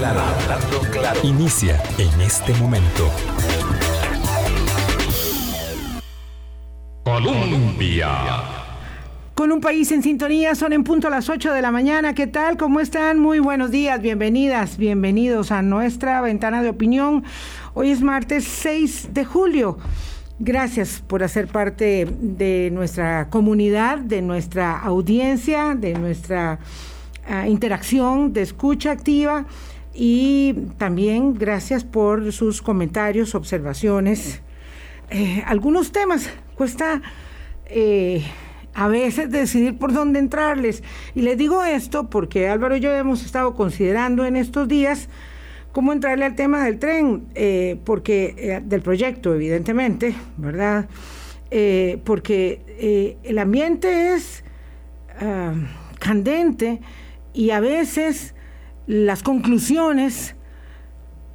claro, hablando claro. Inicia en este momento. Colombia. Con un país en sintonía, son en punto a las 8 de la mañana. ¿Qué tal? ¿Cómo están? Muy buenos días, bienvenidas, bienvenidos a nuestra ventana de opinión. Hoy es martes 6 de julio. Gracias por hacer parte de nuestra comunidad, de nuestra audiencia, de nuestra ah, interacción de escucha activa y también gracias por sus comentarios, observaciones. Eh, algunos temas cuesta eh, a veces decidir por dónde entrarles. Y les digo esto porque Álvaro y yo hemos estado considerando en estos días cómo entrarle al tema del tren, eh, porque del proyecto, evidentemente, ¿verdad? Porque el ambiente es ah, candente y a veces las conclusiones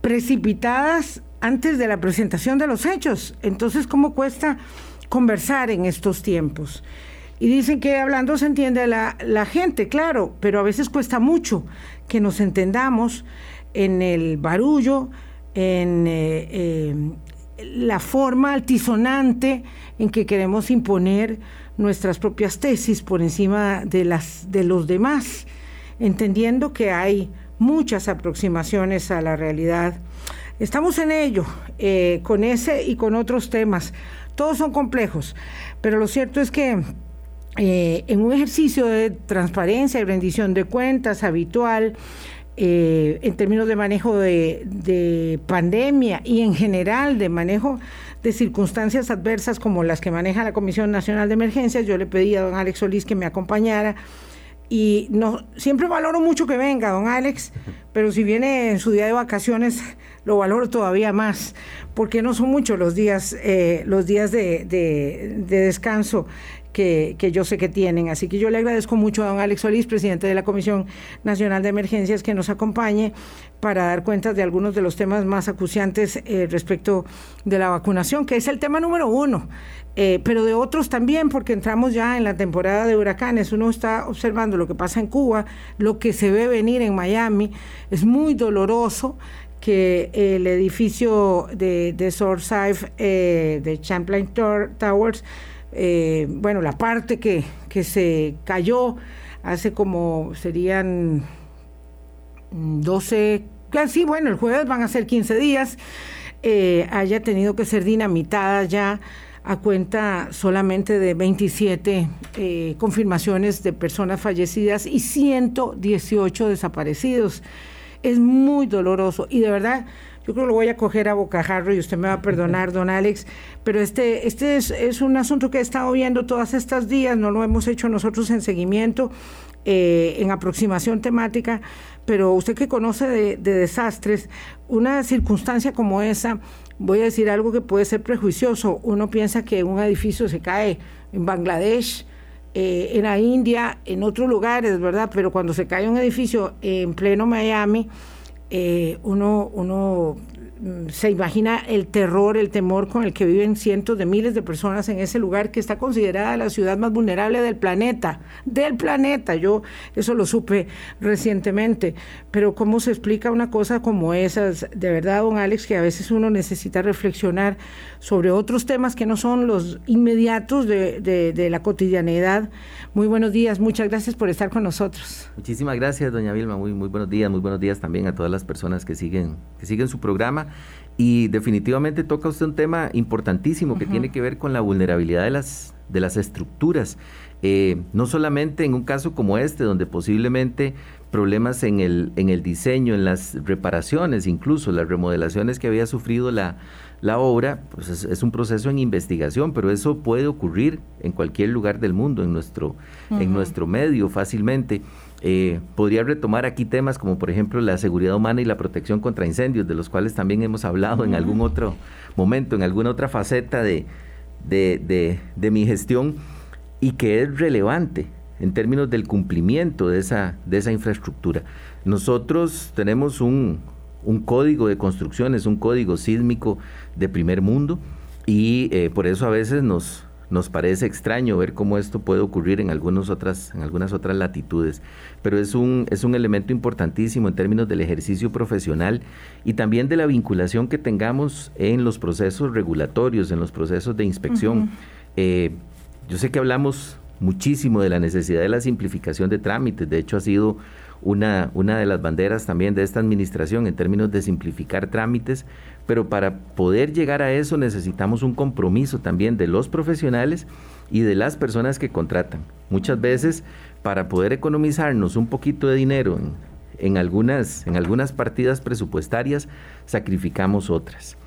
precipitadas antes de la presentación de los hechos. Entonces, ¿cómo cuesta conversar en estos tiempos? Y dicen que hablando se entiende la, la gente, claro, pero a veces cuesta mucho que nos entendamos en el barullo, en eh, eh, la forma altisonante en que queremos imponer nuestras propias tesis por encima de las de los demás, entendiendo que hay muchas aproximaciones a la realidad. Estamos en ello, eh, con ese y con otros temas. Todos son complejos, pero lo cierto es que en un ejercicio de transparencia y rendición de cuentas habitual, eh, en términos de manejo de, pandemia y en general de manejo de circunstancias adversas como las que maneja la Comisión Nacional de Emergencias. Yo le pedí a don Alex Solís que me acompañara y no siempre valoro mucho que venga don Alex, pero si viene en su día de vacaciones lo valoro todavía más, porque no son muchos los días, eh, los días de, de descanso que, yo sé que tienen. Así que yo le agradezco mucho a don Alex Solís, presidente de la Comisión Nacional de Emergencias, que nos acompañe para dar cuenta de algunos de los temas más acuciantes eh, respecto de la vacunación, que es el tema número uno, eh, pero de otros también, porque entramos ya en la temporada de huracanes. Uno está observando lo que pasa en Cuba, lo que se ve venir en Miami. Es muy doloroso que el edificio de, de eh, de Champlain Towers, eh, bueno, la parte que, se cayó hace como serían 12, casi, bueno, el jueves van a ser 15 días, eh, haya tenido que ser dinamitada ya a cuenta solamente de 27 eh, confirmaciones de personas fallecidas y 118 desaparecidos. Es muy doloroso y de verdad yo creo que lo voy a coger a bocajarro y usted me va a perdonar, don Alex, pero este, este es, un asunto que he estado viendo todas estas días, no lo hemos hecho nosotros en seguimiento, eh, en aproximación temática, pero usted que conoce de, desastres, una circunstancia como esa, voy a decir algo que puede ser prejuicioso, uno piensa que un edificio se cae en Bangladesh, eh, en la India, en otros lugares, ¿verdad? Pero cuando se cae un edificio en pleno Miami, eh, uno, uno se imagina el terror, el temor con el que viven cientos de miles de personas en ese lugar que está considerada la ciudad más vulnerable del planeta, del planeta. Yo eso lo supe recientemente, pero ¿cómo se explica una cosa como esas? De verdad, don Alex, que a veces uno necesita reflexionar sobre otros temas que no son los inmediatos de, de la cotidianidad muy buenos días, muchas gracias por estar con nosotros. Muchísimas gracias, doña Vilma, muy, muy buenos días, muy buenos días también a todas las personas que siguen, que siguen su programa. Y definitivamente toca usted un tema importantísimo que tiene que ver con la vulnerabilidad de las, de las estructuras. Eh, no solamente en un caso como este, donde posiblemente problemas en el, en el diseño, en las reparaciones, incluso las remodelaciones que había sufrido la, la obra, pues es, un proceso en investigación, pero eso puede ocurrir en cualquier lugar del mundo, en nuestro, en nuestro medio fácilmente. Eh, podría retomar aquí temas como por ejemplo la seguridad humana y la protección contra incendios, de los cuales también hemos hablado en algún otro momento, en alguna otra faceta de, de, de, mi gestión y que es relevante en términos del cumplimiento de esa, de esa infraestructura. Nosotros tenemos un, un código de construcciones, un código sísmico de primer mundo y eh, por eso a veces nos, nos parece extraño ver cómo esto puede ocurrir en, algunas otras, en algunas otras latitudes, pero es un, es un elemento importantísimo en términos del ejercicio profesional y también de la vinculación que tengamos en los procesos regulatorios, en los procesos de inspección. Eh, yo sé que hablamos muchísimo de la necesidad de la simplificación de trámites, de hecho ha sido una, una de las banderas también de esta administración en términos de simplificar trámites, pero para poder llegar a eso necesitamos un compromiso también de los profesionales y de las personas que contratan. Muchas veces para poder economizarnos un poquito de dinero en, algunas, en algunas partidas presupuestarias, sacrificamos otras.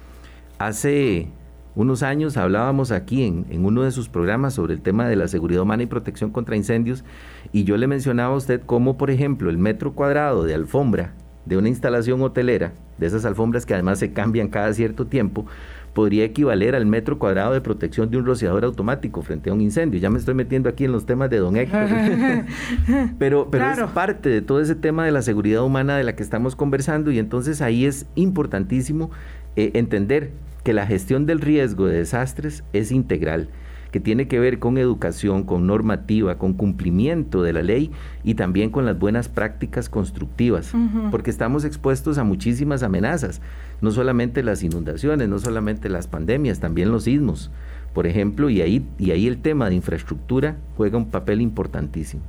Hace unos años hablábamos aquí en, en, uno de sus programas sobre el tema de la seguridad humana y protección contra incendios y yo le mencionaba a usted cómo, por ejemplo, el metro cuadrado de alfombra de una instalación hotelera, de esas alfombras que además se cambian cada cierto tiempo, podría equivaler al metro cuadrado de protección de un rociador automático frente a un incendio. Ya me estoy metiendo aquí en los temas de don Héctor. pero pero es parte de todo ese tema de la seguridad humana de la que estamos conversando y entonces ahí es importantísimo eh, entender que la gestión del riesgo de desastres es integral que tiene que ver con educación, con normativa, con cumplimiento de la ley y también con las buenas prácticas constructivas, porque estamos expuestos a muchísimas amenazas, no solamente las inundaciones, no solamente las pandemias, también los sismos, por ejemplo, y ahí, y ahí el tema de infraestructura juega un papel importantísimo.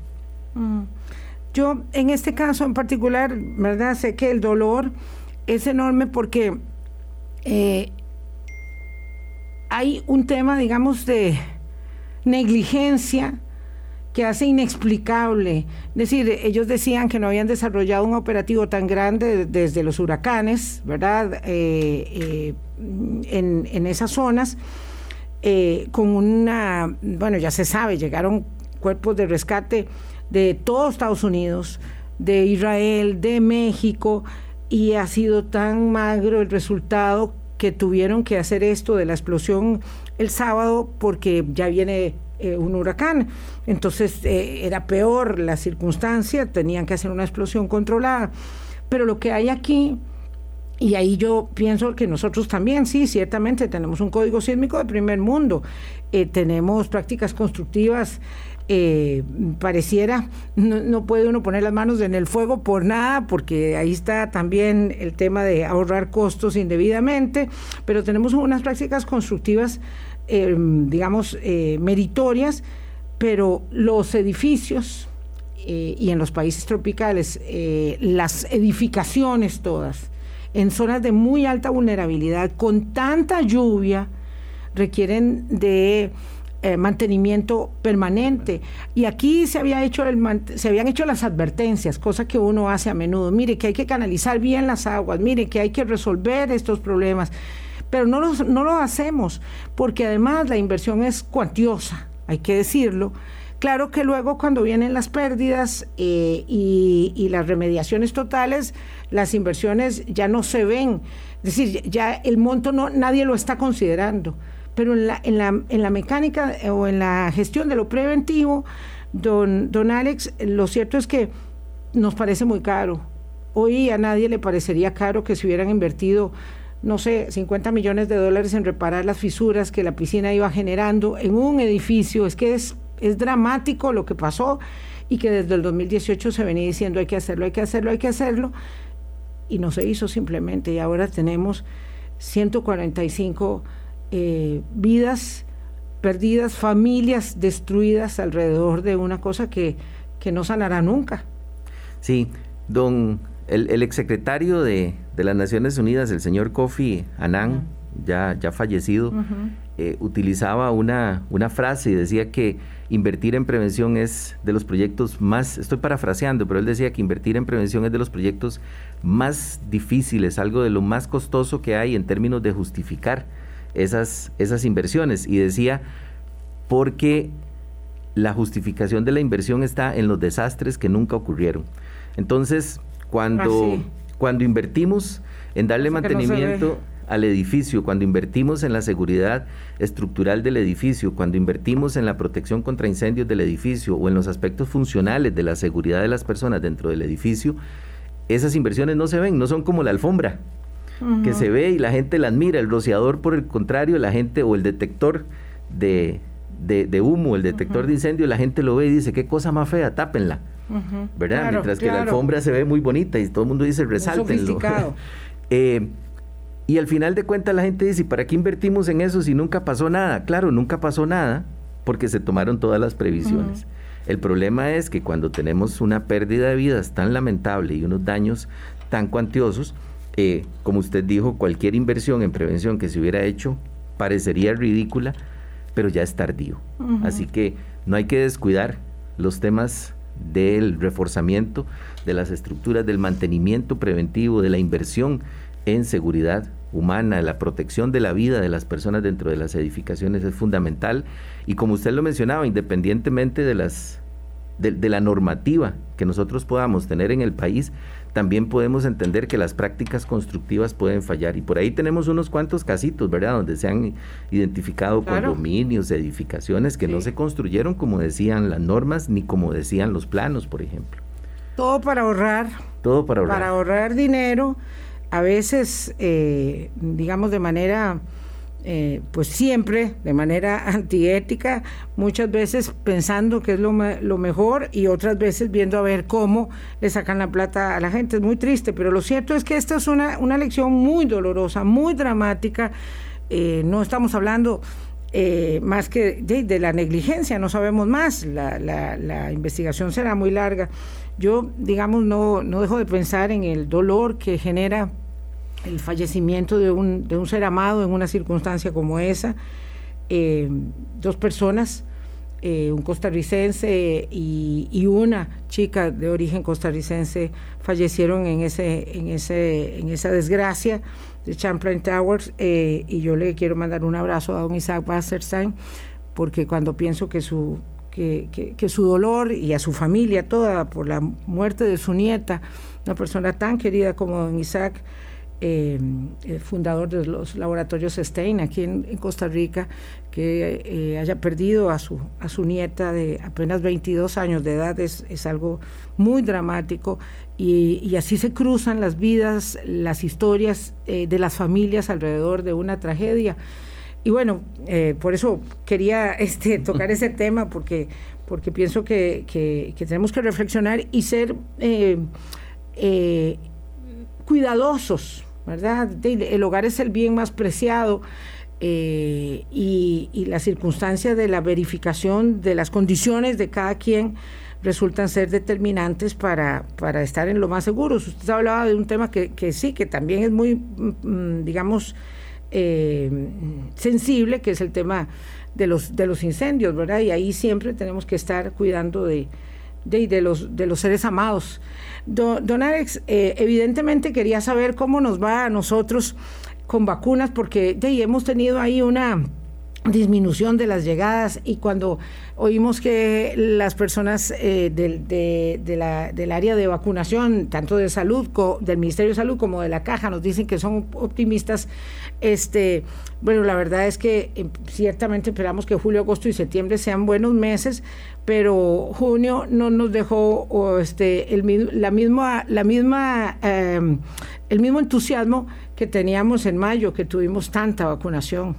Mm. Yo en este caso en particular, ¿verdad? Sé que el dolor es enorme porque eh, hay un tema, digamos, de negligencia que hace inexplicable. Es decir, ellos decían que no habían desarrollado un operativo tan grande desde los huracanes, ¿verdad? Eh, eh, en, esas zonas, eh, con una, bueno, ya se sabe, llegaron cuerpos de rescate de todo Estados Unidos, de Israel, de México, y ha sido tan magro el resultado que tuvieron que hacer esto de la explosión el sábado porque ya viene eh, un huracán. Entonces eh, era peor la circunstancia, tenían que hacer una explosión controlada. Pero lo que hay aquí, y ahí yo pienso que nosotros también, sí, ciertamente tenemos un código sísmico de primer mundo, eh, tenemos prácticas constructivas eh, pareciera, no, puede uno poner las manos en el fuego por nada, porque ahí está también el tema de ahorrar costos indebidamente, pero tenemos unas prácticas constructivas, eh, digamos, eh, meritorias, pero los edificios y en los países tropicales, las edificaciones todas, en zonas de muy alta vulnerabilidad, con tanta lluvia, requieren de eh, mantenimiento permanente. Y aquí se, había hecho el, se habían hecho las advertencias, cosa que uno hace a menudo. Mire que hay que canalizar bien las aguas, mire que hay que resolver estos problemas. Pero no, no lo hacemos, porque además la inversión es cuantiosa, hay que decirlo. Claro que luego cuando vienen las pérdidas eh, y, y, las remediaciones totales, las inversiones ya no se ven. Es decir, ya el monto no, nadie lo está considerando pero en la, en la, en la mecánica eh, o en la gestión de lo preventivo, don, don Alex, lo cierto es que nos parece muy caro. Hoy a nadie le parecería caro que se hubieran invertido, no sé, 50 millones de dólares en reparar las fisuras que la piscina iba generando en un edificio. Es que es, es dramático lo que pasó y que desde el 2018 se venía diciendo hay que hacerlo, hay que hacerlo, hay que hacerlo. Y no se hizo simplemente. Y ahora tenemos 145 eh, vidas perdidas, familias destruidas alrededor de una cosa que, que no sanará nunca. Sí, don, el, el exsecretario de, de, las Naciones Unidas, el señor Kofi Annan, ya, ya fallecido, eh, utilizaba una, una frase y decía que invertir en prevención es de los proyectos más, estoy parafraseando, pero él decía que invertir en prevención es de los proyectos más difíciles, algo de lo más costoso que hay en términos de justificar esas, esas inversiones. Y decía, porque la justificación de la inversión está en los desastres que nunca ocurrieron. Entonces, cuando, ah, cuando invertimos en darle mantenimiento al edificio, cuando invertimos en la seguridad estructural del edificio, cuando invertimos en la protección contra incendios del edificio o en los aspectos funcionales de la seguridad de las personas dentro del edificio, esas inversiones no se ven, no son como la alfombra, que se ve y la gente la admira. El rociador, por el contrario, la gente o el detector de, de, humo, el detector de incendio, la gente lo ve y dice, qué cosa más fea, tápenla. ¿Verdad? Mientras que la alfombra se ve muy bonita y todo el mundo dice, resáltenlo. eh, y al final de cuentas la gente dice, ¿para qué invertimos en eso si nunca pasó nada? Claro, nunca pasó nada porque se tomaron todas las previsiones. El problema es que cuando tenemos una pérdida de vidas tan lamentable y unos daños tan cuantiosos, eh, como usted dijo, cualquier inversión en prevención que se hubiera hecho parecería ridícula, pero ya es tardío. Así que no hay que descuidar los temas del reforzamiento de las estructuras, del mantenimiento preventivo, de la inversión en seguridad humana, la protección de la vida de las personas dentro de las edificaciones es fundamental. Y como usted lo mencionaba, independientemente de las de, la normativa que nosotros podamos tener en el país, también podemos entender que las prácticas constructivas pueden fallar. Y por ahí tenemos unos cuantos casitos, ¿verdad? Donde se han identificado condominios, edificaciones que no se construyeron como decían las normas ni como decían los planos, por ejemplo. Todo para ahorrar. Todo para ahorrar. Para ahorrar dinero, a veces, eh, digamos, de manera eh, pues siempre de manera antiética, muchas veces pensando que es lo, lo, mejor y otras veces viendo a ver cómo le sacan la plata a la gente. Es muy triste, pero lo cierto es que esta es una, una lección muy dolorosa, muy dramática. Eh, no estamos hablando eh, más que de, la negligencia, no sabemos más, la, la, la, investigación será muy larga. Yo, digamos, no, no dejo de pensar en el dolor que genera el fallecimiento de un, de un ser amado en una circunstancia como esa. Eh, dos personas, eh, un costarricense y, una chica de origen costarricense fallecieron en, ese, en, ese, en esa desgracia de Champlain Towers eh, y yo le quiero mandar un abrazo a don Isaac Wasserstein porque cuando pienso que su, que, que su dolor y a su familia toda por la muerte de su nieta, una persona tan querida como don Isaac, eh, fundador de los laboratorios Stein aquí en, Costa Rica, que eh, haya perdido a su, a su nieta de apenas 22 años de edad es, es algo muy dramático y, así se cruzan las vidas, las historias eh, de las familias alrededor de una tragedia. Y bueno, por eso quería este, tocar ese tema porque, porque pienso que, que tenemos que reflexionar y ser cuidadosos ¿verdad? El hogar es el bien más preciado eh, y, la circunstancia de la verificación de las condiciones de cada quien resultan ser determinantes para, para estar en lo más seguros. Usted hablaba de un tema que, sí, que también es muy, mm, mm, digamos, eh, sensible, que es el tema de los, de los incendios, ¿verdad? Y ahí siempre tenemos que estar cuidando de, de, los, de los seres amados. Don, Alex, eh, evidentemente quería saber cómo nos va a nosotros con vacunas, porque hemos tenido ahí una disminución de las llegadas y cuando oímos que las personas eh, del, de, del área de vacunación, tanto de salud, del Ministerio de Salud como de la Caja, nos dicen que son optimistas, este, bueno, la verdad es que eh, ciertamente esperamos que julio, agosto y septiembre sean buenos meses, pero junio no nos dejó este, el, la misma, la misma, em, el mismo entusiasmo que teníamos en mayo, que tuvimos tanta vacunación.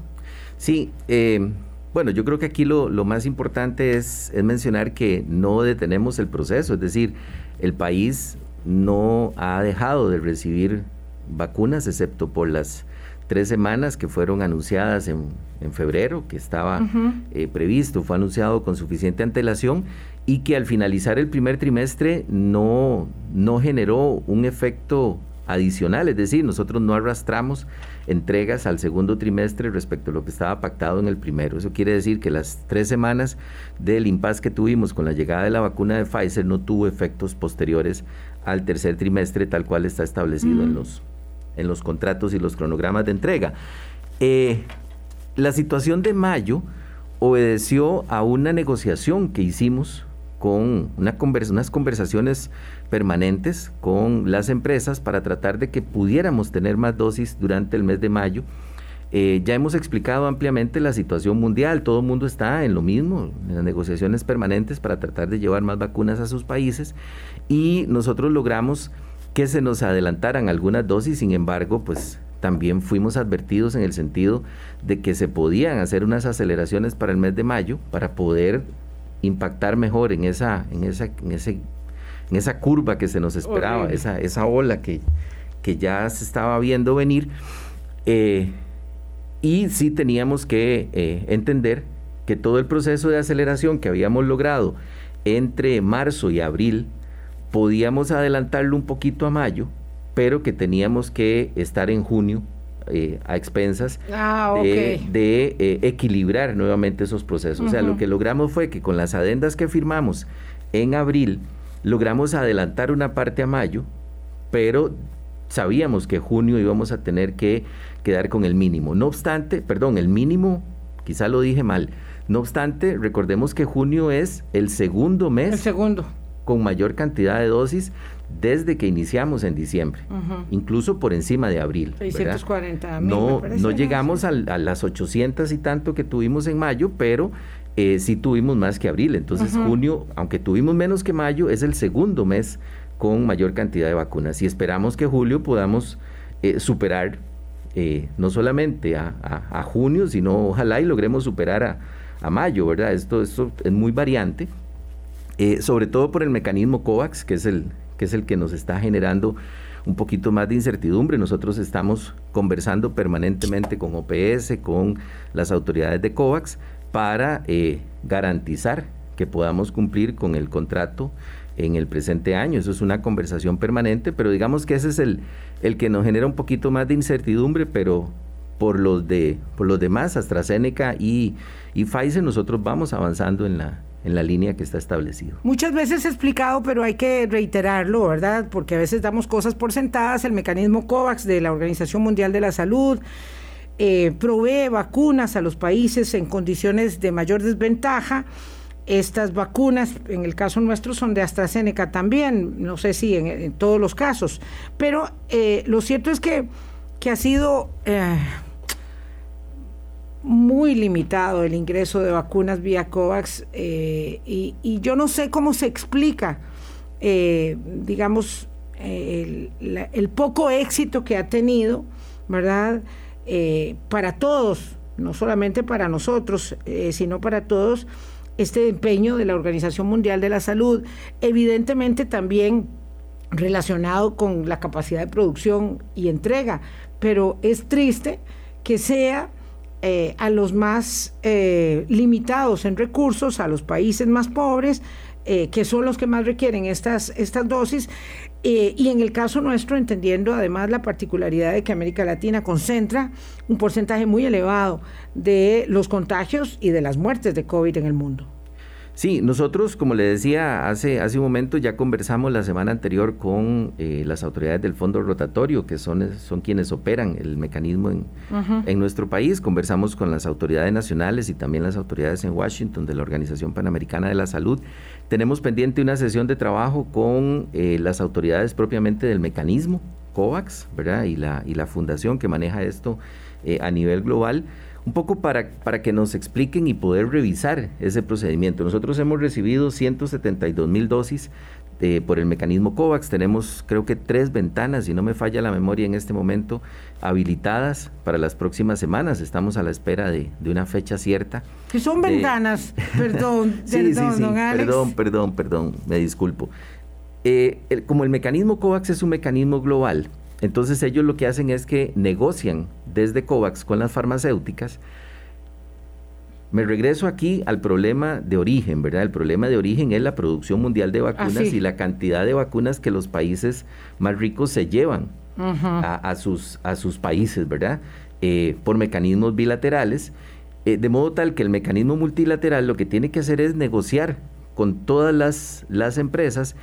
Sí, em, bueno, yo creo que aquí lo, más importante es, es, mencionar que no detenemos el proceso, es decir, el país no ha dejado de recibir vacunas, excepto por las tres semanas que fueron anunciadas en, febrero, que estaba eh, previsto, fue anunciado con suficiente antelación y que al finalizar el primer trimestre no, no generó un efecto adicional, es decir, nosotros no arrastramos entregas al segundo trimestre respecto a lo que estaba pactado en el primero. Eso quiere decir que las tres semanas del impasse que tuvimos con la llegada de la vacuna de Pfizer no tuvo efectos posteriores al tercer trimestre tal cual está establecido en los en los contratos y los cronogramas de entrega. Eh, la situación de mayo obedeció a una negociación que hicimos con una unas conversaciones permanentes con las empresas para tratar de que pudiéramos tener más dosis durante el mes de mayo. Eh, ya hemos explicado ampliamente la situación mundial, todo el mundo está en lo mismo, en las negociaciones permanentes para tratar de llevar más vacunas a sus países y nosotros logramos que se nos adelantaran algunas dosis, sin embargo, pues también fuimos advertidos en el sentido de que se podían hacer unas aceleraciones para el mes de mayo para poder impactar mejor en esa, en esa, en ese, en esa curva que se nos esperaba, esa, esa ola que, que ya se estaba viendo venir. Eh, y sí teníamos que eh, entender que todo el proceso de aceleración que habíamos logrado entre marzo y abril, podíamos adelantarlo un poquito a mayo, pero que teníamos que estar en junio eh, a expensas ah, de, eh, equilibrar nuevamente esos procesos. O sea, lo que logramos fue que con las adendas que firmamos en abril, logramos adelantar una parte a mayo, pero sabíamos que junio íbamos a tener que quedar con el mínimo. No obstante, perdón, el mínimo, quizá lo dije mal, no obstante, recordemos que junio es el segundo mes. El segundo. Con mayor cantidad de dosis desde que iniciamos en diciembre, incluso por encima de abril. 640 No, no llegamos a, las 800 y tanto que tuvimos en mayo, pero eh, sí tuvimos más que abril. Entonces, junio, aunque tuvimos menos que mayo, es el segundo mes con mayor cantidad de vacunas. Y esperamos que julio podamos eh, superar eh, no solamente a, junio, sino ojalá y logremos superar a, a mayo, ¿verdad? Esto, esto es muy variante, eh, sobre todo por el mecanismo COVAX, que es el, que es el que nos está generando un poquito más de incertidumbre. Nosotros estamos conversando permanentemente con OPS, con las autoridades de COVAX, para eh, garantizar que podamos cumplir con el contrato en el presente año. Eso es una conversación permanente, pero digamos que ese es el, el que nos genera un poquito más de incertidumbre, pero por los, de, por los demás, AstraZeneca y, y Pfizer, nosotros vamos avanzando en la, en la línea que está establecido. Muchas veces explicado, pero hay que reiterarlo, ¿verdad? Porque a veces damos cosas por sentadas. El mecanismo COVAX de la Organización Mundial de la Salud eh, provee vacunas a los países en condiciones de mayor desventaja. Estas vacunas, en el caso nuestro, son de AstraZeneca también, no sé si en, todos los casos, pero eh, lo cierto es que, que ha sido... Eh, muy limitado el ingreso de vacunas vía COVAX eh, y, yo no sé cómo se explica, eh, digamos, el, poco éxito que ha tenido, ¿verdad? Eh, para todos, no solamente para nosotros, sino para todos, este empeño de la Organización Mundial de la Salud, evidentemente también relacionado con la capacidad de producción y entrega, pero es triste que sea eh, a los más eh, limitados en recursos, a los países más pobres, eh, que son los que más requieren estas, estas dosis. y en el caso nuestro, entendiendo además la particularidad de que América Latina concentra un porcentaje muy elevado de los contagios y de las muertes de COVID en el mundo. Sí, nosotros, como le decía hace, hace un momento, ya conversamos la semana anterior con eh, las autoridades del Fondo Rotatorio, que son, son quienes operan el mecanismo en, en, nuestro país. Conversamos con las autoridades nacionales y también las autoridades en Washington de la Organización Panamericana de la Salud. Tenemos pendiente una sesión de trabajo con eh, las autoridades propiamente del mecanismo, COVAX, ¿verdad? Y la, y la fundación que maneja esto eh, a nivel global un poco para, para que nos expliquen y poder revisar ese procedimiento. Nosotros hemos recibido 172 mil dosis por el mecanismo COVAX. Tenemos creo que tres ventanas, si no me falla la memoria en este momento, habilitadas para las próximas semanas. Estamos a la espera de, una fecha cierta. Que son ventanas, perdón, perdón, Perdón, perdón, perdón, me disculpo. Eh, como el mecanismo COVAX es un mecanismo global, entonces ellos lo que hacen es que negocian desde COVAX con las farmacéuticas. Me regreso aquí al problema de origen, ¿verdad? El problema de origen es la producción mundial de vacunas y la cantidad de vacunas que los países más ricos se llevan a, sus, a sus países, ¿verdad? Eh, por mecanismos bilaterales, eh, de modo tal que el mecanismo multilateral lo que tiene que hacer es negociar con todas las, las empresas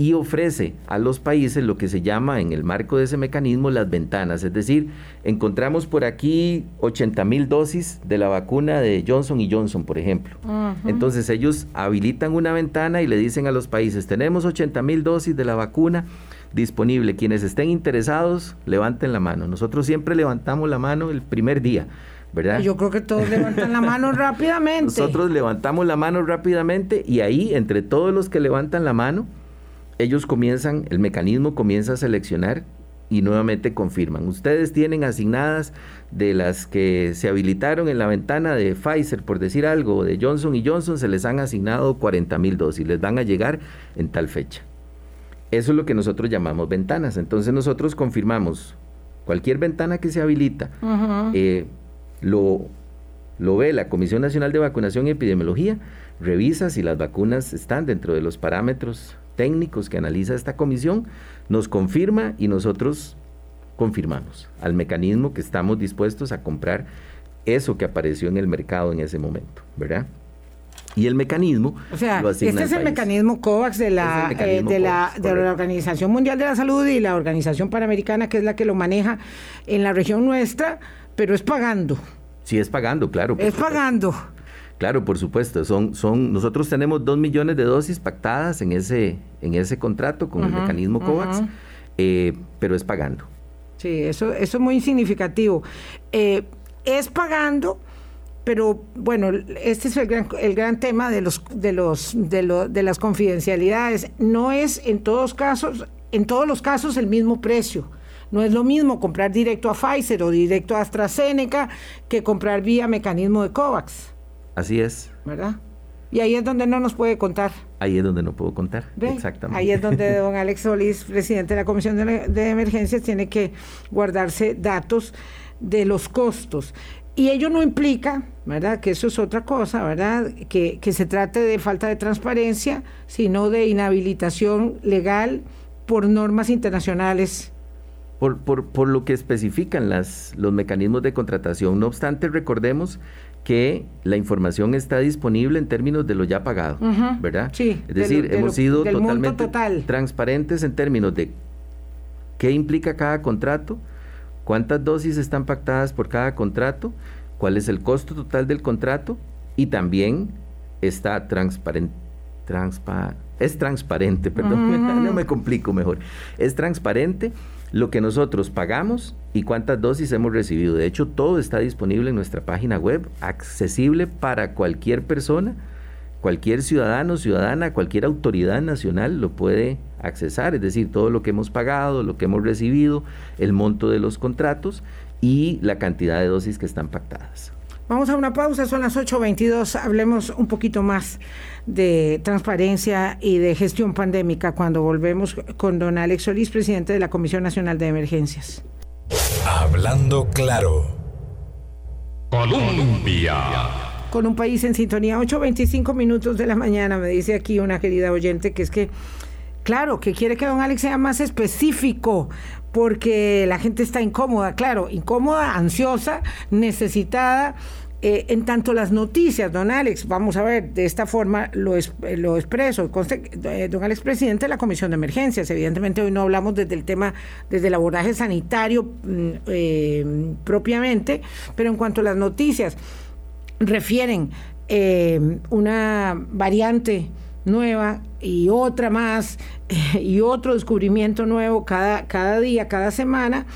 y ofrece a los países lo que se llama en el marco de ese mecanismo las ventanas, es decir, encontramos por aquí 80 mil dosis de la vacuna de Johnson y Johnson, por ejemplo. Entonces ellos habilitan una ventana y le dicen a los países, tenemos 80 mil dosis de la vacuna disponible, quienes estén interesados, levanten la mano. Nosotros siempre levantamos la mano el primer día. ¿verdad? Yo creo que todos levantan la mano rápidamente. Nosotros levantamos la mano rápidamente y ahí, entre todos los que levantan la mano, ellos comienzan, el mecanismo comienza a seleccionar y nuevamente confirman. Ustedes tienen asignadas de las que se habilitaron en la ventana de Pfizer, por decir algo, de Johnson y Johnson, se les han asignado 40 mil dosis, les van a llegar en tal fecha. Eso es lo que nosotros llamamos ventanas. Entonces nosotros confirmamos cualquier ventana que se habilita, eh, lo, lo ve la Comisión Nacional de Vacunación y Epidemiología, revisa si las vacunas están dentro de los parámetros técnicos que analiza esta comisión, nos confirma y nosotros confirmamos al mecanismo que estamos dispuestos a comprar eso que apareció en el mercado en ese momento, ¿verdad? Y el mecanismo. O sea, este es el mecanismo COVAX de la, eh, de, la, de la Organización Mundial de la Salud y la Organización Panamericana, que es la que lo maneja en la región nuestra, pero es pagando. Sí, es pagando, claro. Es pagando. Claro, por supuesto. Son, son, nosotros tenemos dos millones de dosis pactadas en ese, en ese contrato con el mecanismo COVAX, eh, pero es pagando. Sí, eso, eso es muy significativo. Eh, es pagando, pero bueno, este es el gran, el gran tema de los, de los, de, lo, de las confidencialidades. No es en todos casos, en todos los casos el mismo precio. No es lo mismo comprar directo a Pfizer o directo a AstraZeneca que comprar vía mecanismo de COVAX. Así es. ¿Verdad? Y ahí es donde no nos puede contar. Ahí es donde no puedo contar. Exactamente. Ahí es donde don Alex Solís, presidente de la Comisión de, Emergencias, tiene que guardarse datos de los costos. Y ello no implica, ¿verdad? Que eso es otra cosa, ¿verdad? Que, que se trate de falta de transparencia, sino de inhabilitación legal por normas internacionales por, por, por, lo que especifican las, los mecanismos de contratación. No obstante, recordemos que la información está disponible en términos de lo ya pagado, ¿verdad? Sí. Es decir, hemos sido totalmente transparentes en términos de qué implica cada contrato, cuántas dosis están pactadas por cada contrato, cuál es el costo total del contrato y también está transparente. es transparente, perdón, no me complico mejor. Es transparente lo que nosotros pagamos y cuántas dosis hemos recibido. De hecho, todo está disponible en nuestra página web, accesible para cualquier persona, cualquier ciudadano, ciudadana, cualquier autoridad nacional lo puede accesar, es decir, todo lo que hemos pagado, lo que hemos recibido, el monto de los contratos y la cantidad de dosis que están pactadas. Vamos a una pausa, son las 8.22, hablemos un poquito más de transparencia y de gestión pandémica cuando volvemos con don Alex Solís, presidente de la Comisión Nacional de Emergencias. Hablando claro. Colombia. Con un país en sintonía, 8.25 minutos de la mañana, me dice aquí una querida oyente que es que Claro, que quiere que don Alex sea más específico, porque la gente está incómoda, claro, incómoda, ansiosa, necesitada. Eh, en tanto las noticias, don Alex, vamos a ver, de esta forma lo, lo expreso, eh, don Alex, presidente de la Comisión de Emergencias, evidentemente hoy no hablamos desde el tema, desde el abordaje sanitario mm, eh, propiamente, pero en cuanto a las noticias, refieren una variante nueva y otra más y otro descubrimiento nuevo cada, cada día, cada semana,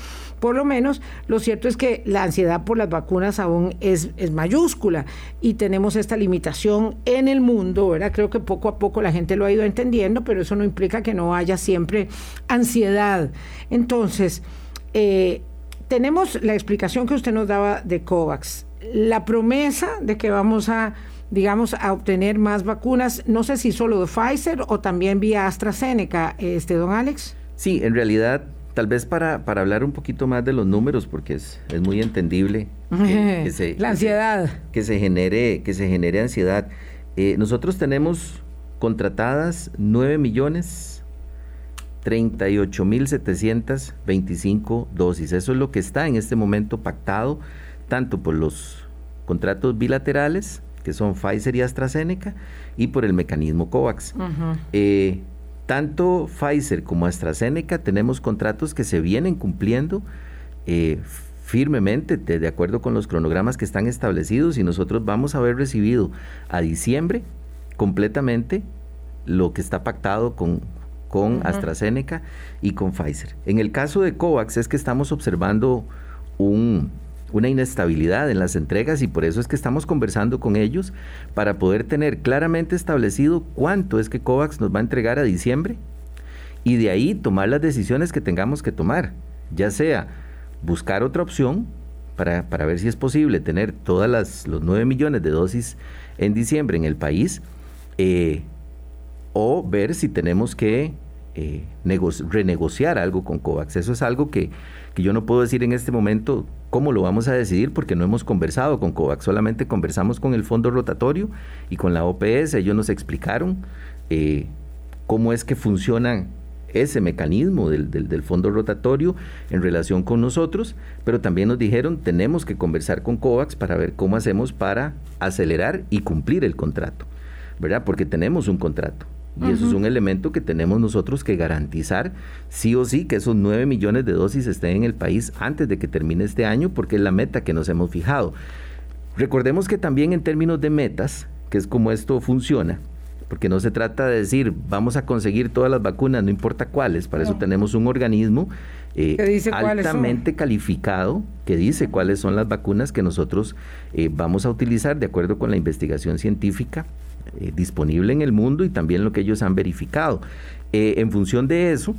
por lo menos, lo cierto es que la ansiedad por las vacunas aún es, es, mayúscula y tenemos esta limitación en el mundo, ¿verdad? Creo que poco a poco la gente lo ha ido entendiendo, pero eso no implica que no haya siempre ansiedad. Entonces, eh, tenemos la explicación que usted nos daba de COVAX, la promesa de que vamos a digamos, a obtener más vacunas, no sé si solo de Pfizer o también vía AstraZeneca, este, don Alex. Sí, en realidad, tal vez para, para hablar un poquito más de los números, porque es, es muy entendible que, la ansiedad. Que se, genere, que se genere ansiedad. Eh, nosotros tenemos contratadas 9 millones 38 mil 725 dosis. Eso es lo que está en este momento pactado, tanto por los contratos bilaterales que son Pfizer y AstraZeneca, y por el mecanismo COVAX. Eh, tanto Pfizer como AstraZeneca tenemos contratos que se vienen cumpliendo eh, firmemente de, acuerdo con los cronogramas que están establecidos y nosotros vamos a haber recibido a diciembre completamente lo que está pactado con, con AstraZeneca y con Pfizer. En el caso de COVAX es que estamos observando un, una inestabilidad en las entregas y por eso es que estamos conversando con ellos para poder tener claramente establecido cuánto es que COVAX nos va a entregar a diciembre y de ahí tomar las decisiones que tengamos que tomar. ya sea buscar otra opción para, ver si es posible tener todas las los 9 millones de dosis en diciembre en el país, eh, o ver si tenemos que eh, renegociar algo con COVAX. Eso es algo que, que, yo no puedo decir en este momento cómo lo vamos a decidir porque no hemos conversado con COVAX, solamente conversamos con el fondo rotatorio y con la OPS. Ellos nos explicaron eh, cómo es que funciona ese mecanismo del, del, fondo rotatorio en relación con nosotros, pero también nos dijeron tenemos que conversar con COVAX para ver cómo hacemos para acelerar y cumplir el contrato, ¿verdad? Porque tenemos un contrato. Y eso es un elemento que tenemos nosotros que garantizar sí o sí que esos 9 millones de dosis estén en el país antes de que termine este año, porque es la meta que nos hemos fijado. Recordemos que también en términos de metas, que es como esto funciona, porque no se trata de decir vamos a conseguir todas las vacunas, no importa cuáles, para eso tenemos un organismo eh, altamente calificado que dice cuáles son las vacunas que nosotros eh, vamos a utilizar de acuerdo con la investigación científica eh, disponible en el mundo y también lo que ellos han verificado. en función de eso,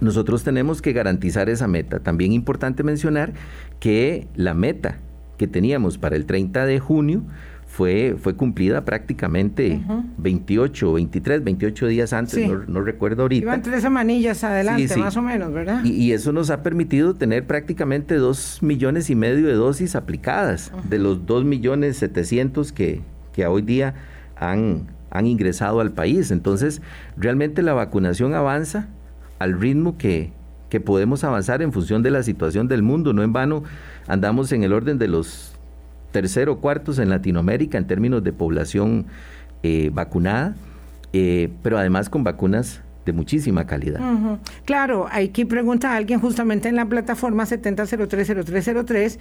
nosotros tenemos que garantizar esa meta. También importante mencionar que la meta que teníamos para el 30 de junio fue, fue cumplida prácticamente 28, 23, 28 días antes, no, recuerdo ahorita. Iban tres semanillas adelante, más o menos, ¿verdad? Y, eso nos ha permitido tener prácticamente dos millones y medio de dosis aplicadas, de los dos millones setecientos que, que hoy día han, han ingresado al país. Entonces, realmente la vacunación avanza al ritmo que, que podemos avanzar en función de la situación del mundo. No en vano andamos en el orden de los tercero cuartos en Latinoamérica en términos de población eh, vacunada, eh, pero además con vacunas de muchísima calidad. Claro, hay que preguntar a alguien justamente en la plataforma 70030303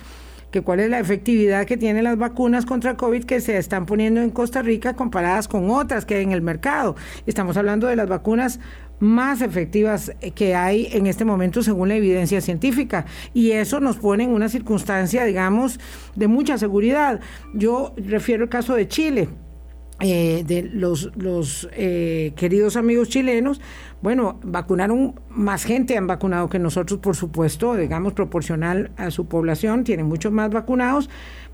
que cuál es la efectividad que tienen las vacunas contra COVID que se están poniendo en Costa Rica comparadas con otras que hay en el mercado. Estamos hablando de las vacunas más efectivas que hay en este momento según la evidencia científica. Y eso nos pone en una circunstancia, digamos, de mucha seguridad. Yo refiero el caso de Chile. Eh, de los, los eh, queridos amigos chilenos, bueno, vacunaron más gente, han vacunado que nosotros, por supuesto, digamos, proporcional a su población, tienen muchos más vacunados,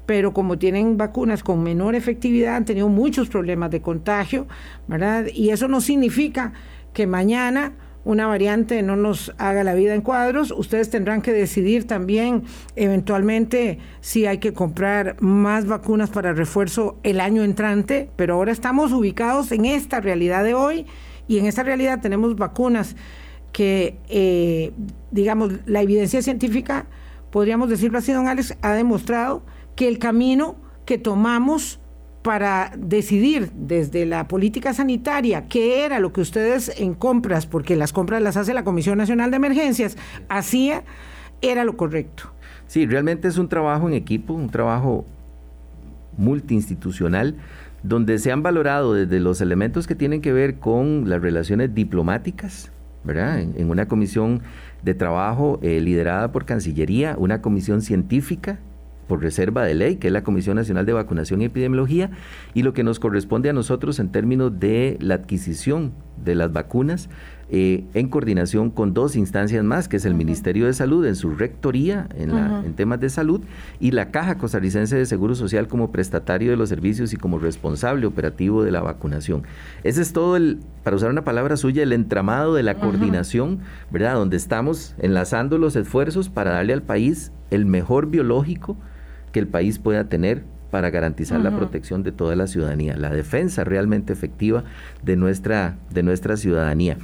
pero como tienen vacunas con menor efectividad, han tenido muchos problemas de contagio, ¿verdad? Y eso no significa que mañana una variante no nos haga la vida en cuadros. Ustedes tendrán que decidir también eventualmente si hay que comprar más vacunas para refuerzo el año entrante, pero ahora estamos ubicados en esta realidad de hoy y en esta realidad tenemos vacunas que, eh, digamos, la evidencia científica, podríamos decirlo así, don Alex, ha demostrado que el camino que tomamos para decidir desde la política sanitaria qué era lo que ustedes en compras, porque las compras las hace la Comisión Nacional de Emergencias, hacía, era lo correcto. Sí, realmente es un trabajo en equipo, un trabajo multiinstitucional donde se han valorado desde los elementos que tienen que ver con las relaciones diplomáticas, ¿verdad? En, una comisión de trabajo eh, liderada por Cancillería, una comisión científica por reserva de ley, que es la Comisión Nacional de Vacunación y Epidemiología, y lo que nos corresponde a nosotros en términos de la adquisición de las vacunas eh, en coordinación con dos instancias más, que es el Ministerio de Salud en su rectoría en, en, temas de salud y la Caja Costarricense de Seguro Social como prestatario de los servicios y como responsable operativo de la vacunación. Ese es todo el, para usar una palabra suya, el entramado de la coordinación, ¿verdad? Donde estamos enlazando los esfuerzos para darle al país el mejor biológico que el país pueda tener para garantizar la protección de toda la ciudadanía, la defensa realmente efectiva de nuestra, de nuestra ciudadanía.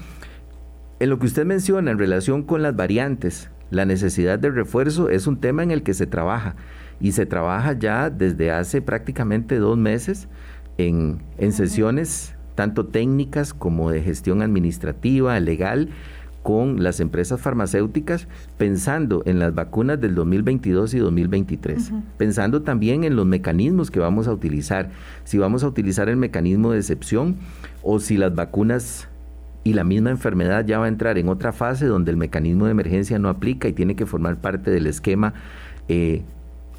En lo que usted menciona en relación con las variantes, la necesidad de refuerzo es un tema en el que se trabaja y se trabaja ya desde hace prácticamente dos meses en, en sesiones tanto técnicas como de gestión administrativa, legal, con las empresas farmacéuticas pensando en las vacunas del 2022 y 2023, pensando también en los mecanismos que vamos a utilizar, si vamos a utilizar el mecanismo de excepción o si las vacunas y la misma enfermedad ya va a entrar en otra fase donde el mecanismo de emergencia no aplica y tiene que formar parte del esquema eh,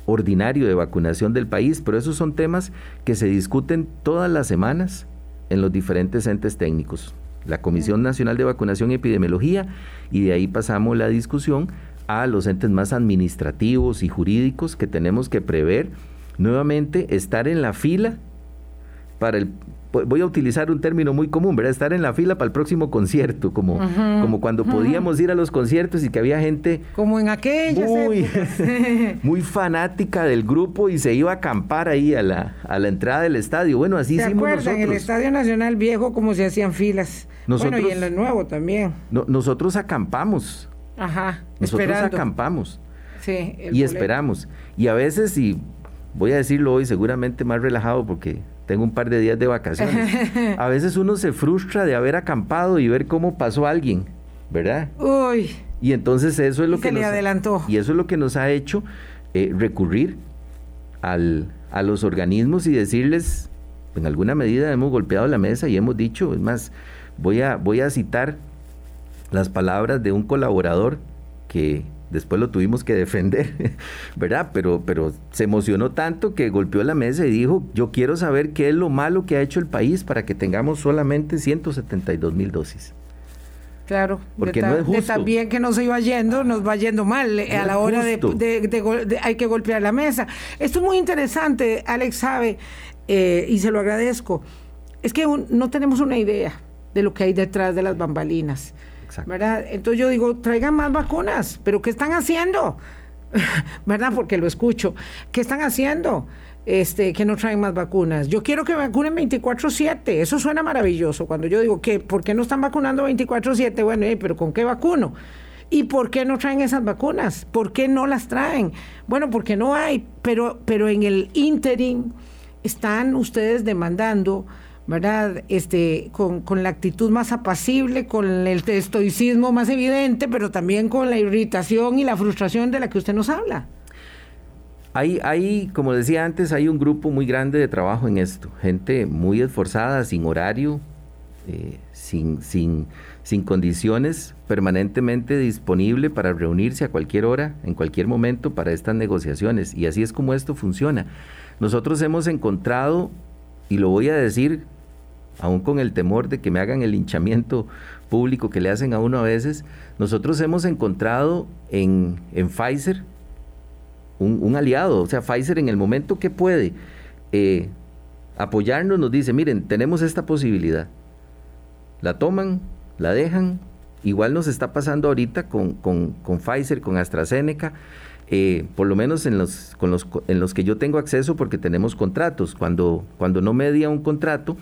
ordinario de vacunación del país, pero esos son temas que se discuten todas las semanas en los diferentes entes técnicos, la Comisión Nacional de Vacunación y Epidemiología, y de ahí pasamos la discusión a los entes más administrativos y jurídicos que tenemos que prever nuevamente estar en la fila para el voy a utilizar un término muy común, ¿verdad? Estar en la fila para el próximo concierto, como, como cuando podíamos ir a los conciertos y que había gente... Como en aquellas muy, muy fanática del grupo y se iba a acampar ahí a la, a la entrada del estadio. Bueno, así hicimos nosotros. en el Estadio Nacional Viejo como se hacían filas. bueno, y en el nuevo también. nosotros acampamos. Ajá, Nosotros acampamos. Sí. y esperamos. Y a veces, y voy a decirlo hoy seguramente más relajado porque tengo un par de días de vacaciones. A veces uno se frustra de haber acampado y ver cómo pasó alguien, ¿verdad? Uy. Y entonces eso es lo que nos, adelantó. Y eso es lo que nos ha hecho eh, recurrir al, a los organismos y decirles, en alguna medida hemos golpeado la mesa y hemos dicho, es más, voy a, voy a citar las palabras de un colaborador que después lo tuvimos que defender, ¿verdad? Pero, pero se emocionó tanto que golpeó la mesa y dijo, yo quiero saber qué es lo malo que ha hecho el país para que tengamos solamente 172 mil dosis. Claro, porque no es justo. también que nos iba yendo, nos va yendo mal eh, a la hora de, hay que golpear la mesa. Esto es muy interesante, Alex sabe, eh, y se lo agradezco. Es que no tenemos una idea de lo que hay detrás de las bambalinas. ¿Verdad? Entonces yo digo, traigan más vacunas, pero ¿qué están haciendo? ¿Verdad? Porque lo escucho. ¿Qué están haciendo? Este, que no traen más vacunas. Yo quiero que vacunen 24/7. Eso suena maravilloso. Cuando yo digo que, ¿por qué no están vacunando 24/7? Bueno, eh, pero ¿con qué vacuno? ¿Y por qué no traen esas vacunas? ¿Por qué no las traen? Bueno, porque no hay, pero, pero en el interim están ustedes demandando ¿verdad? Este, con, la actitud más apacible, con el estoicismo más evidente, pero también con la irritación y la frustración de la que usted nos habla. Hay, hay, como decía antes, hay un grupo muy grande de trabajo en esto, gente muy esforzada, sin horario, eh, sin, sin, sin condiciones, permanentemente disponible para reunirse a cualquier hora, en cualquier momento, para estas negociaciones. Y así es como esto funciona. Nosotros hemos encontrado, y lo voy a decir aún con el temor de que me hagan el hinchamiento público que le hacen a uno a veces, nosotros hemos encontrado en, Pfizer un, aliado, o sea, Pfizer en el momento que puede eh, apoyarnos nos dice, miren, tenemos esta posibilidad, la toman, la dejan, igual nos está pasando ahorita con, con, con Pfizer, con AstraZeneca, eh, por lo menos en los, con los, en los que yo tengo acceso porque tenemos contratos. Cuando, cuando no media un contrato,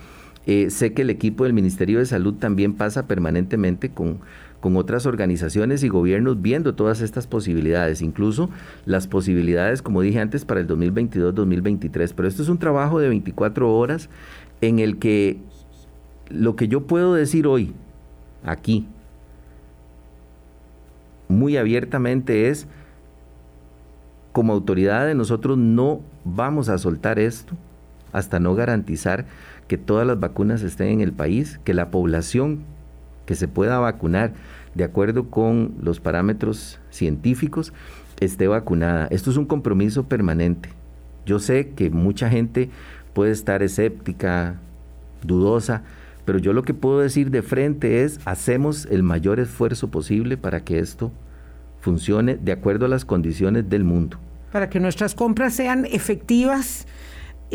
eh, sé que el equipo del Ministerio de Salud también pasa permanentemente con, con otras organizaciones y gobiernos viendo todas estas posibilidades, incluso las posibilidades, como dije antes, para el 2022-2023. Pero esto es un trabajo de 24 horas en el que lo que yo puedo decir hoy, aquí, muy abiertamente es, como autoridades nosotros no vamos a soltar esto hasta no garantizar que todas las vacunas estén en el país, que la población que se pueda vacunar de acuerdo con los parámetros científicos esté vacunada. Esto es un compromiso permanente. Yo sé que mucha gente puede estar escéptica, dudosa, pero yo lo que puedo decir de frente es, hacemos el mayor esfuerzo posible para que esto funcione de acuerdo a las condiciones del mundo. Para que nuestras compras sean efectivas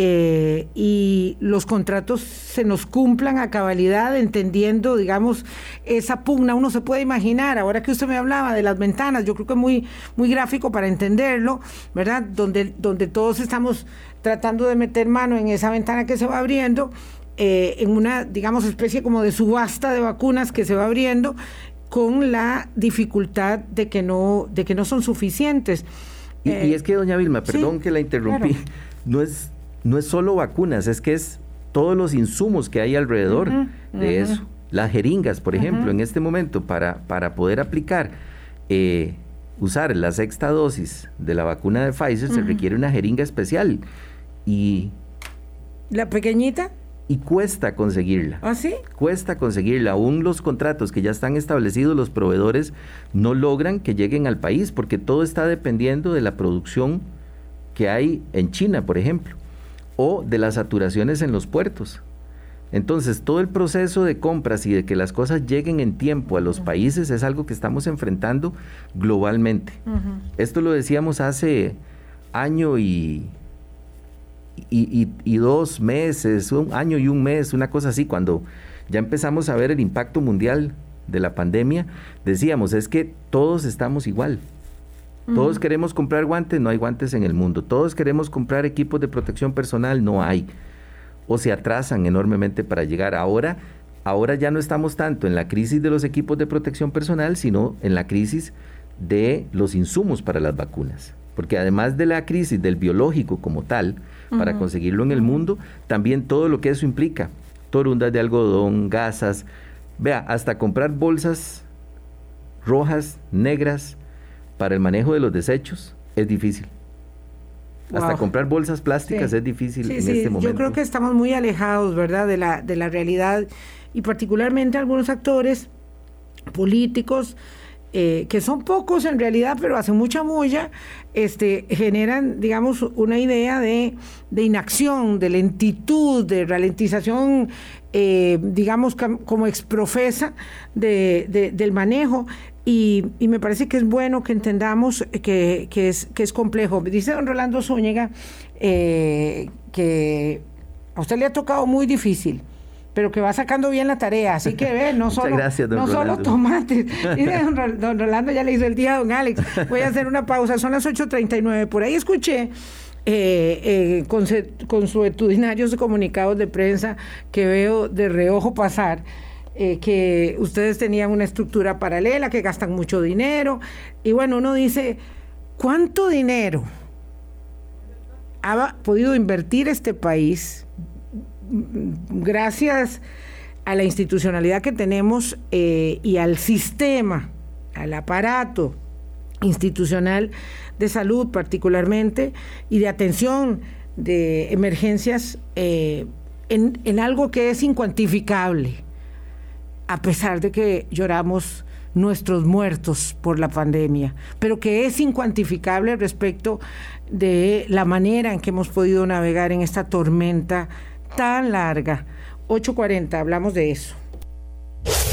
eh, y los contratos se nos cumplan a cabalidad, entendiendo, digamos, esa pugna. Uno se puede imaginar, ahora que usted me hablaba de las ventanas, yo creo que es muy, muy gráfico para entenderlo, ¿verdad? Donde, donde todos estamos tratando de meter mano en esa ventana que se va abriendo, eh, en una, digamos, especie como de subasta de vacunas que se va abriendo, con la dificultad de que no, de que no son suficientes. Y, y es que, doña Vilma, perdón que la interrumpí, no es no es solo vacunas, es que es todos los insumos que hay alrededor de eso. Las jeringas, por ejemplo, en este momento, para, para poder aplicar, eh, usar la sexta dosis de la vacuna de Pfizer, se requiere una jeringa especial. Y. ¿La pequeñita? Y cuesta conseguirla. ¿Ah, sí? Cuesta conseguirla. Aún los contratos que ya están establecidos, los proveedores no logran que lleguen al país, porque todo está dependiendo de la producción que hay en China, por ejemplo o de las saturaciones en los puertos. Entonces, todo el proceso de compras y de que las cosas lleguen en tiempo a los países es algo que estamos enfrentando globalmente. Esto lo decíamos hace año y, y, dos meses, un año y un mes, una cosa así, cuando ya empezamos a ver el impacto mundial de la pandemia, decíamos, es que todos estamos igual. Todos queremos comprar guantes, no hay guantes en el mundo. Todos queremos comprar equipos de protección personal, no hay. O se atrasan enormemente para llegar. Ahora, ahora ya no estamos tanto en la crisis de los equipos de protección personal, sino en la crisis de los insumos para las vacunas. Porque además de la crisis del biológico como tal, para conseguirlo en el mundo, también todo lo que eso implica, torundas de algodón, gasas, vea, hasta comprar bolsas rojas, negras, para el manejo de los desechos es difícil. Hasta comprar bolsas plásticas es difícil en este momento. Yo creo que estamos muy alejados, ¿verdad?, de la, de la realidad y particularmente algunos actores políticos eh, que son pocos en realidad, pero hacen mucha mulla, este, generan, digamos, una idea de, inacción, de lentitud, de ralentización, eh, digamos, como exprofesa de, del manejo. Y, me parece que es bueno que entendamos que, es, que es complejo. Dice don Rolando Zúñiga eh, que a usted le ha tocado muy difícil pero que va sacando bien la tarea. Así que ve, no solo, no solo tomates. don, Rolando ya le hizo el día a don Alex. Voy a hacer una pausa, son las 8.39. Por ahí escuché eh, eh, con, consuetudinarios comunicados de prensa que veo de reojo pasar. Eh, que ustedes tenían una estructura paralela, que gastan mucho dinero. Y bueno, uno dice, ¿cuánto dinero ha podido invertir este país gracias a la institucionalidad que tenemos eh, y al sistema, al aparato institucional de salud particularmente y de atención de emergencias eh, en, en algo que es incuantificable, a pesar de que lloramos nuestros muertos por la pandemia, pero que es incuantificable respecto de la manera en que hemos podido navegar en esta tormenta tan larga. 8.40, hablamos de eso.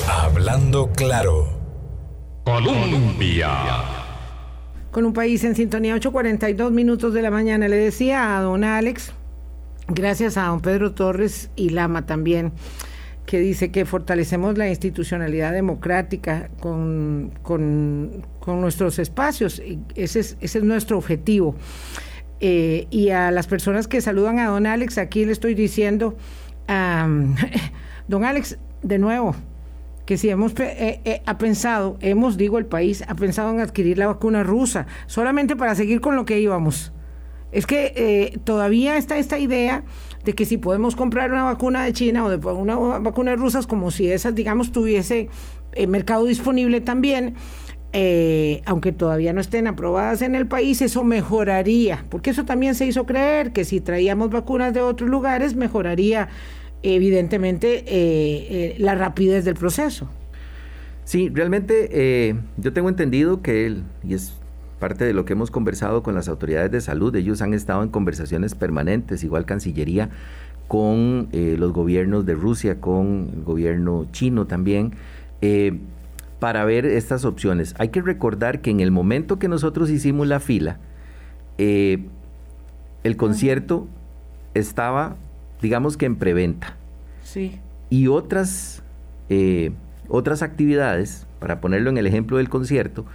Hablando claro. Colombia. Con un país en sintonía, 8.42 minutos de la mañana. Le decía a don Alex, gracias a don Pedro Torres y Lama también, que dice que fortalecemos la institucionalidad democrática con, con, nuestros espacios. ese es, ese es nuestro objetivo. Eh, y a las personas que saludan a don Alex, aquí le estoy diciendo, don Alex, de nuevo, que si hemos eh, eh, ha pensado, hemos, digo el país, ha pensado en adquirir la vacuna rusa, solamente para seguir con lo que íbamos. Es que todavía está esta idea de que si podemos comprar una vacuna de China o de una vacuna rusa, como si esas, digamos, tuviese mercado disponible también eh, aunque todavía no estén aprobadas en el país, eso mejoraría, porque eso también se hizo creer que si traíamos vacunas de otros lugares, mejoraría evidentemente eh, eh, la rapidez del proceso. Sí, realmente yo tengo entendido que, él, y es parte de lo que hemos conversado con las autoridades de salud, ellos han estado en conversaciones permanentes, igual Cancillería, con los gobiernos de Rusia, con el gobierno chino también para ver estas opciones. Hay que recordar que en el momento que nosotros hicimos la fila, eh, el concierto estaba, digamos que en preventa. Sí. Y otras, eh, otras actividades, para ponerlo en el ejemplo del concierto,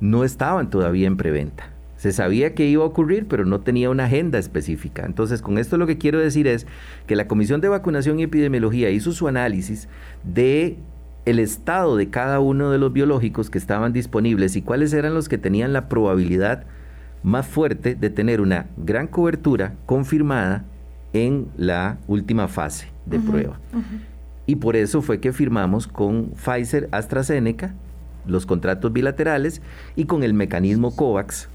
no estaban todavía en preventa. Se sabía que iba a ocurrir, pero no tenía una agenda específica. Entonces, con esto lo que quiero decir es que la Comisión de Vacunación y Epidemiología hizo su análisis de el estado de cada uno de los biológicos que estaban disponibles y cuáles eran los que tenían la probabilidad más fuerte de tener una gran cobertura confirmada en la última fase de prueba. Y por eso fue que firmamos con Pfizer AstraZeneca los contratos bilaterales y con el mecanismo COVAX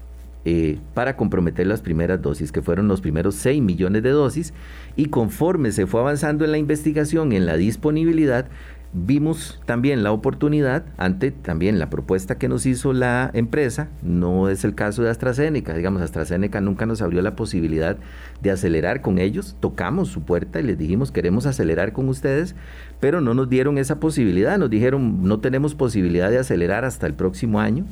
eh, para comprometer las primeras dosis, que fueron los primeros 6 millones de dosis, y conforme se fue avanzando en la investigación, en la disponibilidad, vimos también la oportunidad ante también la propuesta que nos hizo la empresa, no es el caso de AstraZeneca, digamos, AstraZeneca nunca nos abrió la posibilidad de acelerar con ellos, tocamos su puerta y les dijimos queremos acelerar con ustedes, pero no nos dieron esa posibilidad, nos dijeron no tenemos posibilidad de acelerar hasta el próximo año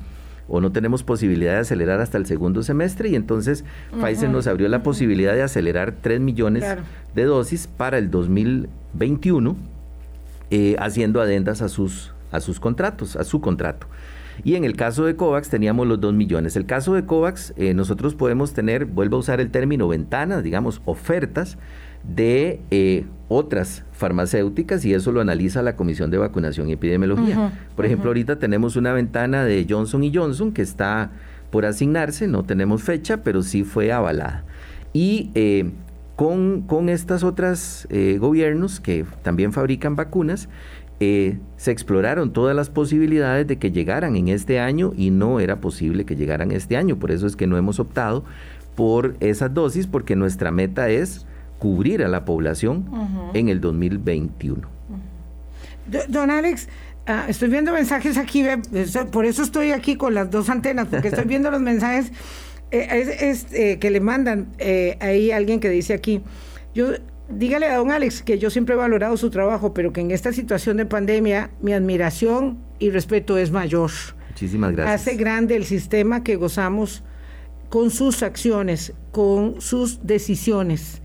o no tenemos posibilidad de acelerar hasta el segundo semestre y entonces Pfizer nos abrió la posibilidad de acelerar 3 millones de dosis para el 2021 eh, haciendo adendas a sus, a sus contratos, a su contrato. Y en el caso de COVAX teníamos los 2 millones. El caso de COVAX, eh, nosotros podemos tener, vuelvo a usar el término ventanas, digamos, ofertas de eh, otras farmacéuticas y eso lo analiza la Comisión de Vacunación y Epidemiología. Por ejemplo, ahorita tenemos una ventana de Johnson y Johnson que está por asignarse, no tenemos fecha, pero sí fue avalada. Y con, con estas otras eh, gobiernos que también fabrican vacunas, eh, se exploraron todas las posibilidades de que llegaran en este año y no era posible que llegaran este año. Por eso es que no hemos optado por esas dosis porque nuestra meta es cubrir a la población en el 2021. Don Alex, ah, estoy viendo mensajes aquí, por eso estoy aquí con las dos antenas, porque estoy viendo los mensajes eh, es, eh, que le mandan eh, ahí alguien que dice aquí, yo dígale a don Alex que yo siempre he valorado su trabajo, pero que en esta situación de pandemia mi admiración y respeto es mayor. Muchísimas gracias. Hace grande el sistema que gozamos con sus acciones, con sus decisiones.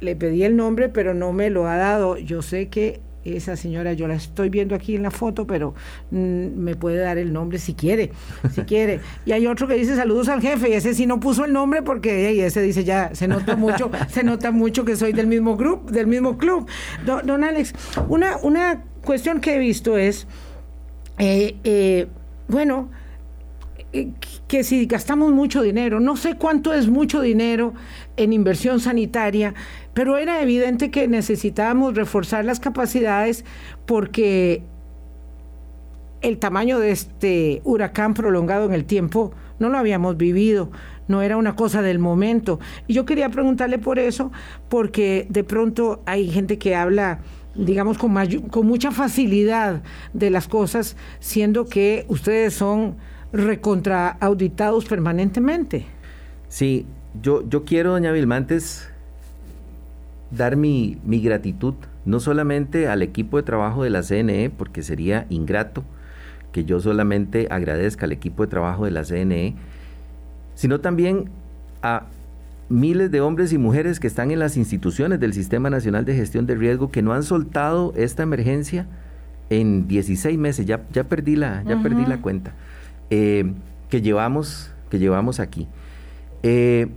Le pedí el nombre, pero no me lo ha dado. Yo sé que esa señora, yo la estoy viendo aquí en la foto, pero mm, me puede dar el nombre si quiere, si quiere. Y hay otro que dice saludos al jefe, y ese sí no puso el nombre porque ese dice ya, se nota mucho, se nota mucho que soy del mismo grupo, del mismo club. Don, Alex, una, una cuestión que he visto es, eh, eh, bueno, eh, que si gastamos mucho dinero, no sé cuánto es mucho dinero en inversión sanitaria, pero era evidente que necesitábamos reforzar las capacidades porque el tamaño de este huracán prolongado en el tiempo no lo habíamos vivido, no era una cosa del momento. Y yo quería preguntarle por eso, porque de pronto hay gente que habla digamos, con, con mucha facilidad de las cosas, siendo que ustedes son recontraauditados permanentemente. Sí, yo, yo quiero, doña Vilmantes, dar mi, mi gratitud no solamente al equipo de trabajo de la CNE, porque sería ingrato que yo solamente agradezca al equipo de trabajo de la CNE, sino también a miles de hombres y mujeres que están en las instituciones del Sistema Nacional de Gestión de Riesgo que no han soltado esta emergencia en 16 meses, ya, ya, perdí, la, ya perdí la cuenta, eh, que, llevamos, que llevamos aquí. Eh,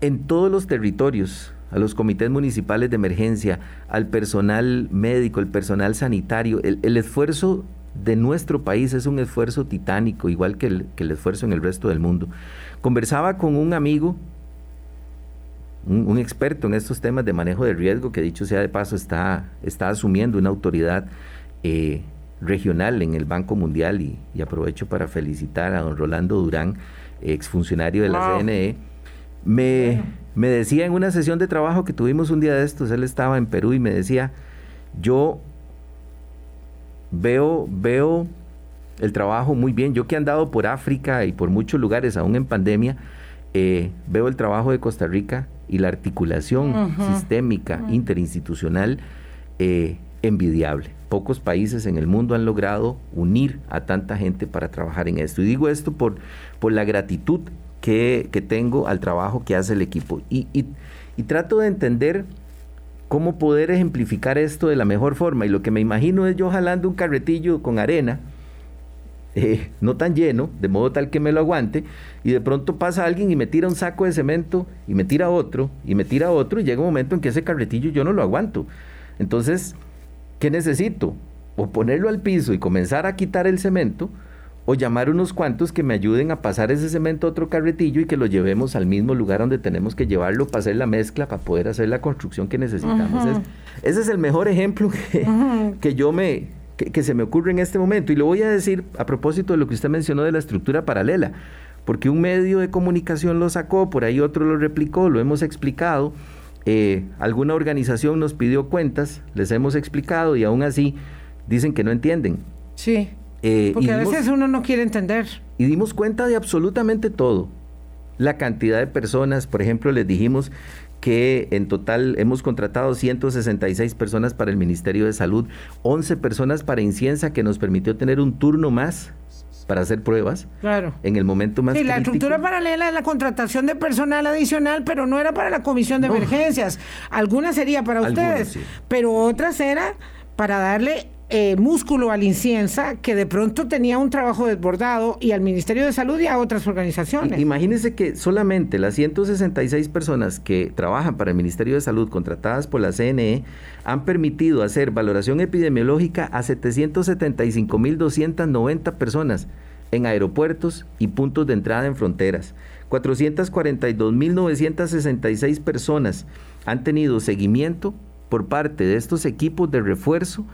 en todos los territorios a los comités municipales de emergencia, al personal médico, el personal sanitario. El, esfuerzo de nuestro país es un esfuerzo titánico, igual que el, esfuerzo en el resto del mundo. Conversaba con un amigo, un, experto en estos temas de manejo de riesgo, que dicho sea de paso está, está asumiendo una autoridad eh, regional en el Banco Mundial y, aprovecho para felicitar a don Rolando Durán, exfuncionario de la CNE. Me, me decía en una sesión de trabajo que tuvimos un día de estos, él estaba en Perú y me decía, yo veo, veo el trabajo muy bien, yo que he andado por África y por muchos lugares, aún en pandemia, eh, veo el trabajo de Costa Rica y la articulación sistémica, interinstitucional, eh, envidiable. Pocos países en el mundo han logrado unir a tanta gente para trabajar en esto. Y digo esto por, por la gratitud que, tengo al trabajo que hace el equipo. Y, trato de entender cómo poder ejemplificar esto de la mejor forma. Y lo que me imagino es yo jalando un carretillo con arena, eh, no tan lleno, de modo tal que me lo aguante, y de pronto pasa alguien y me tira un saco de cemento, y me tira otro, y me tira otro, y llega un momento en que ese carretillo yo no lo aguanto. Entonces, ¿qué necesito? O ponerlo al piso y comenzar a quitar el cemento, o llamar unos cuantos que me ayuden a pasar ese cemento a otro carretillo y que lo llevemos al mismo lugar donde tenemos que llevarlo para hacer la mezcla, para poder hacer la construcción que necesitamos. ese es el mejor ejemplo que, yo me, que, se me ocurre en este momento. Y lo voy a decir a propósito de lo que usted mencionó de la estructura paralela, porque un medio de comunicación lo sacó, por ahí otro lo replicó, lo hemos explicado. Eh, alguna organización nos pidió cuentas, les hemos explicado y aún así dicen que no entienden. Sí. Eh, porque a veces uno no quiere entender. Y dimos cuenta de absolutamente todo. La cantidad de personas, por ejemplo, les dijimos que en total hemos contratado 166 personas para el Ministerio de Salud, 11 personas para Inciensa, que nos permitió tener un turno más para hacer pruebas. Claro. En el momento más. Sí, la estructura paralela es la contratación de personal adicional, pero no era para la comisión de emergencias. Algunas sería para ustedes, pero otras era para darle eh, músculo al Inciensa, que de pronto tenía un trabajo desbordado, y al Ministerio de Salud y a otras organizaciones. Imagínense que solamente las 166 personas que trabajan para el Ministerio de Salud contratadas por la CNE han permitido hacer valoración epidemiológica a 775.290 personas en aeropuertos y puntos de entrada en fronteras. 442.966 personas han tenido seguimiento por parte de estos equipos de refuerzo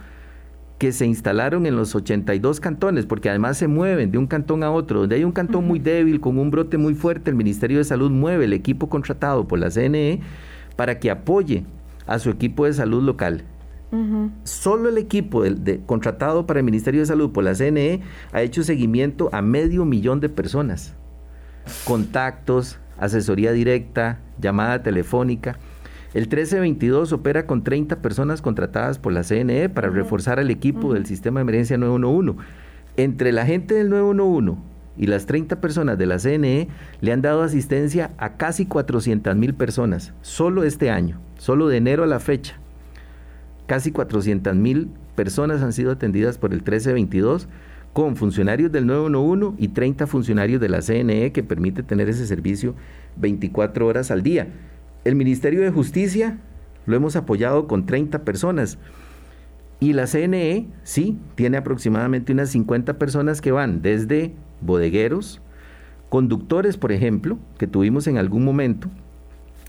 que se instalaron en los 82 cantones, porque además se mueven de un cantón a otro. Donde hay un cantón muy débil, con un brote muy fuerte, el Ministerio de Salud mueve el equipo contratado por la CNE para que apoye a su equipo de salud local. Solo el equipo de, contratado para el Ministerio de Salud por la CNE ha hecho seguimiento a medio millón de personas. Contactos, asesoría directa, llamada telefónica. El 1322 opera con 30 personas contratadas por la CNE para reforzar al equipo del sistema de emergencia 911. Entre la gente del 911 y las 30 personas de la CNE le han dado asistencia a casi 400 mil personas, solo este año, solo de enero a la fecha. Casi 400 mil personas han sido atendidas por el 1322 con funcionarios del 911 y 30 funcionarios de la CNE que permite tener ese servicio 24 horas al día. El Ministerio de Justicia lo hemos apoyado con 30 personas. Y la CNE, sí, tiene aproximadamente unas 50 personas que van desde bodegueros, conductores, por ejemplo, que tuvimos en algún momento,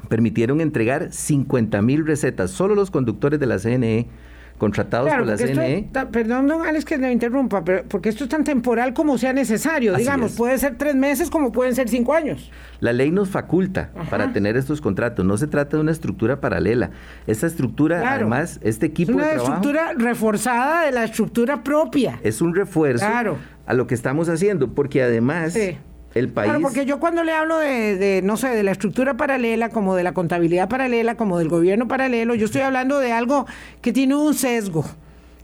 permitieron entregar 50 mil recetas, solo los conductores de la CNE contratados por la CNE. perdón, don Alex, que me interrumpa, pero porque esto es tan temporal como sea necesario. Digamos, puede ser tres meses como pueden ser cinco años. La ley nos faculta para tener estos contratos. No se trata de una estructura paralela. Esta estructura, además, este equipo es una de estructura reforzada de la estructura propia. Es un refuerzo a lo que estamos haciendo, porque además el país. porque yo cuando le hablo de, no sé, de la estructura paralela, como de la contabilidad paralela, como del gobierno paralelo, yo estoy hablando de algo que tiene un sesgo,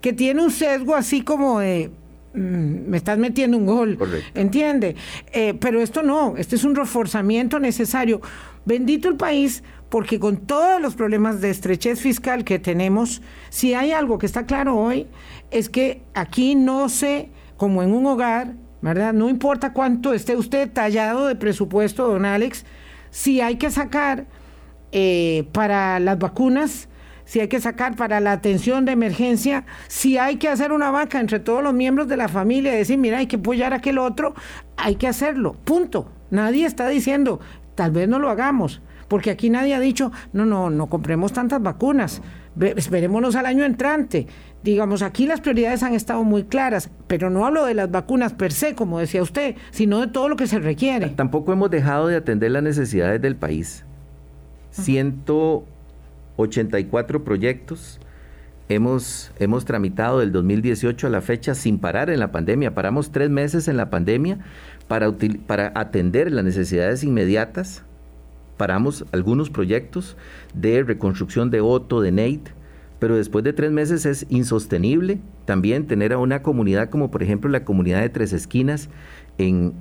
que tiene un sesgo así como de mm, me estás metiendo un gol, ¿entiende? Eh, pero esto no, este es un reforzamiento necesario. Bendito el país, porque con todos los problemas de estrechez fiscal que tenemos, si hay algo que está claro hoy, es que aquí no se, como en un hogar, ¿verdad? No importa cuánto esté usted tallado de presupuesto, don Alex, si hay que sacar eh, para las vacunas, si hay que sacar para la atención de emergencia, si hay que hacer una vaca entre todos los miembros de la familia y decir, mira, hay que apoyar a aquel otro, hay que hacerlo, punto. Nadie está diciendo, tal vez no lo hagamos, porque aquí nadie ha dicho, no, no, no compremos tantas vacunas, esperémonos al año entrante. Digamos, aquí las prioridades han estado muy claras, pero no hablo de las vacunas per se, como decía usted, sino de todo lo que se requiere. Tampoco hemos dejado de atender las necesidades del país. 184 proyectos hemos, hemos tramitado del 2018 a la fecha sin parar en la pandemia. Paramos tres meses en la pandemia para, para atender las necesidades inmediatas. Paramos algunos proyectos de reconstrucción de Otto, de Nate, pero después de tres meses es insostenible también tener a una comunidad como por ejemplo la comunidad de Tres Esquinas en,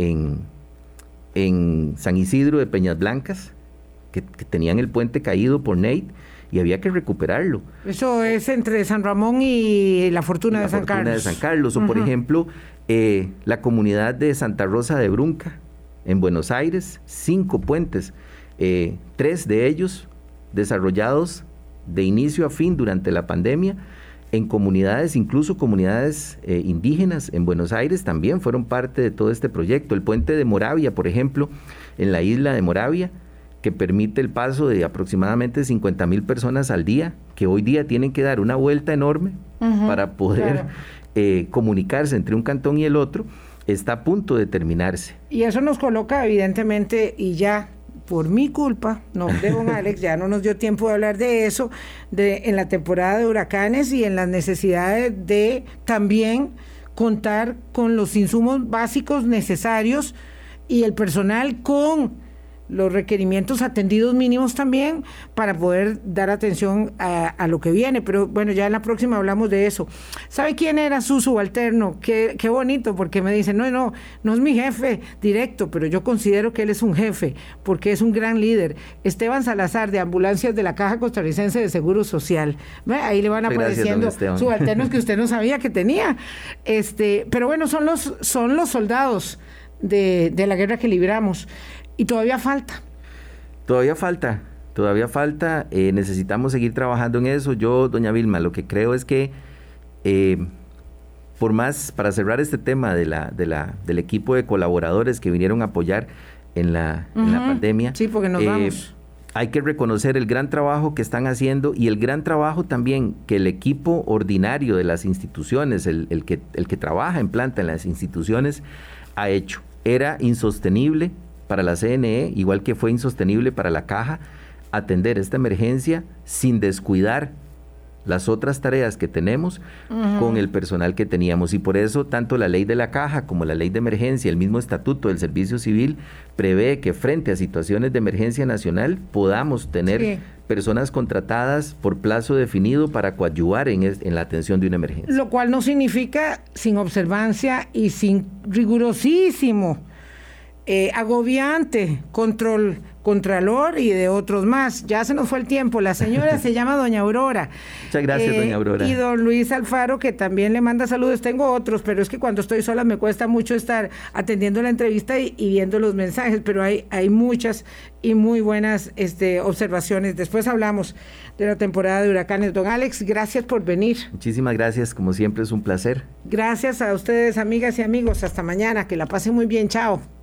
en, San Isidro de Peñas Blancas, que, tenían el puente caído por Nate y había que recuperarlo. Eso es entre San Ramón y la Fortuna, de, San Carlos. de San Carlos. O por ejemplo, eh, la comunidad de Santa Rosa de Brunca, en Buenos Aires, cinco puentes, eh, tres de ellos desarrollados de inicio a fin durante la pandemia en comunidades, incluso comunidades eh, indígenas en Buenos Aires también fueron parte de todo este proyecto. El puente de Moravia, por ejemplo, en la isla de Moravia, que permite el paso de aproximadamente 50 mil personas al día, que hoy día tienen que dar una vuelta enorme para poder eh, comunicarse entre un cantón y el otro, está a punto de terminarse. Y eso nos coloca evidentemente, y ya por mi culpa, no de don Alex, ya no nos dio tiempo de hablar de eso, de, en la temporada de huracanes y en las necesidades de también contar con los insumos básicos necesarios y el personal con los requerimientos atendidos mínimos también para poder dar atención a, lo que viene. Pero bueno, ya en la próxima hablamos de eso. ¿Sabe quién era su subalterno? Qué, qué bonito, porque me dicen, no, no, no es mi jefe directo, pero yo considero que él es un jefe, porque es un gran líder. Esteban Salazar, de Ambulancias de la Caja Costarricense de Seguro Social. Ahí le van apareciendo subalternos que usted no sabía que tenía. Este, pero bueno, son los, son los soldados de, de la guerra que libramos. Y todavía falta. Todavía falta, todavía falta. Eh, necesitamos seguir trabajando en eso. Yo, doña Vilma, lo que creo es que, eh, por más, para cerrar este tema de la, de la, del equipo de colaboradores que vinieron a apoyar en la, pandemia. Sí, porque nos eh, vamos. Hay que reconocer el gran trabajo que están haciendo y el gran trabajo también que el equipo ordinario de las instituciones, el, el que, el que trabaja en planta en las instituciones, ha hecho. Era insostenible para la CNE, igual que fue insostenible para la caja, atender esta emergencia sin descuidar las otras tareas que tenemos con el personal que teníamos. Y por eso tanto la ley de la caja como la ley de emergencia, el mismo estatuto del servicio civil, prevé que frente a situaciones de emergencia nacional podamos tener personas contratadas por plazo definido para coadyuvar en, en la atención de una emergencia. Lo cual no significa sin observancia y sin rigurosísimo eh, agobiante, control, contralor y de otros más. Ya se nos fue el tiempo. La señora se llama Doña Aurora. Muchas gracias, Doña Aurora. Y don Luis Alfaro, que también le manda saludos. Tengo otros, pero es que cuando estoy sola me cuesta mucho estar atendiendo la entrevista y, viendo los mensajes, pero hay, hay muchas y muy buenas este, observaciones. Después hablamos de la temporada de huracanes. Don Alex, gracias por venir. Muchísimas gracias, como siempre es un placer. Gracias a ustedes, amigas y amigos. Hasta mañana, que la pasen muy bien. Chao.